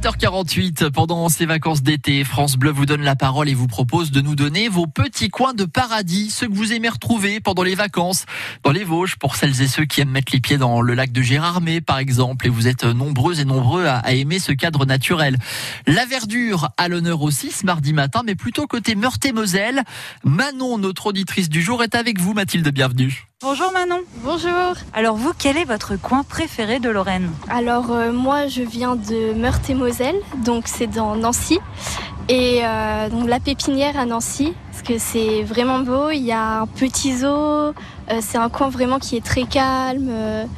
7h48, pendant ces vacances d'été, France Bleu vous donne la parole et vous propose de nous donner vos petits coins de paradis, ceux que vous aimez retrouver pendant les vacances, dans les Vosges, pour celles et ceux qui aiment mettre les pieds dans le lac de Gérardmer, par exemple, et vous êtes nombreux et nombreux à, aimer ce cadre naturel. La verdure à l'honneur aussi ce mardi matin, mais plutôt côté Meurthe-et-Moselle. Manon, notre auditrice du jour, est avec vous, Mathilde, bienvenue. Bonjour Manon. Bonjour. Alors vous, quel est votre coin préféré de Lorraine? Alors euh, moi, je viens de Meurthe-et-Moselle, donc c'est dans Nancy. Et euh, donc la pépinière à Nancy, parce que c'est vraiment beau. Il y a un petit zoo. Euh, c'est un coin vraiment qui est très calme,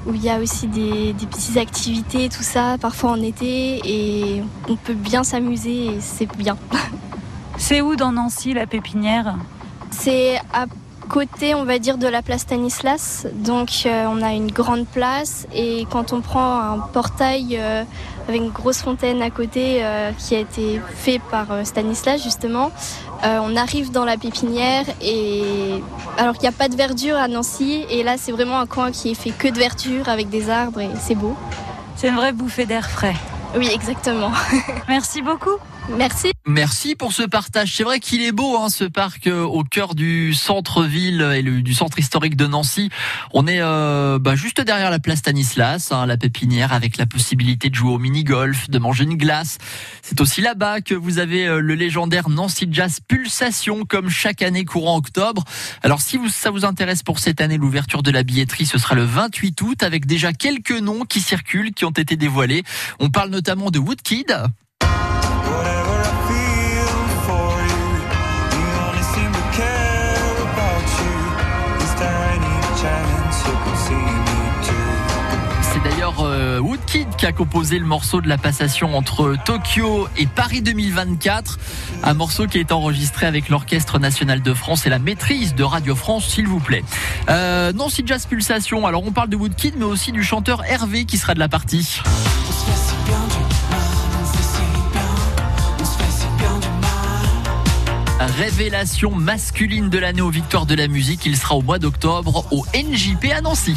où il y a aussi des, des, petites activités, tout ça, parfois en été, et on peut bien s'amuser et c'est bien. C'est où dans Nancy la pépinière? C'est à côté, on va dire, de la place Stanislas. Donc, euh, on a une grande place et quand on prend un portail euh, avec une grosse fontaine à côté euh, qui a été fait par Stanislas, justement, on arrive dans la pépinière et alors qu'il n'y a pas de verdure à Nancy et là, c'est vraiment un coin qui est fait que de verdure avec des arbres et c'est beau. C'est une vraie bouffée d'air frais. Oui, exactement. Merci beaucoup. Merci. Merci pour ce partage. C'est vrai qu'il est beau, hein, ce parc euh, au cœur du centre-ville et du centre historique de Nancy. On est euh, bah, juste derrière la place Stanislas, hein, la pépinière, avec la possibilité de jouer au mini-golf, de manger une glace. C'est aussi là-bas que vous avez euh, le légendaire Nancy Jazz Pulsation, comme chaque année courant octobre. Alors si vous, ça vous intéresse pour cette année, l'ouverture de la billetterie, ce sera le 28 août, avec déjà quelques noms qui circulent, qui ont été dévoilés. On parle notamment de Woodkid. Euh, Woodkid qui a composé le morceau de la passation entre Tokyo et Paris 2024. Un morceau qui est enregistré avec l'Orchestre National de France et la maîtrise de Radio France, s'il vous plaît. Euh, non, Jazz Pulsation. Alors on parle de Woodkid, mais aussi du chanteur Hervé qui sera de la partie. révélation masculine de l'année aux Victoires de la musique. Il sera au mois d'octobre au NJP à Nancy.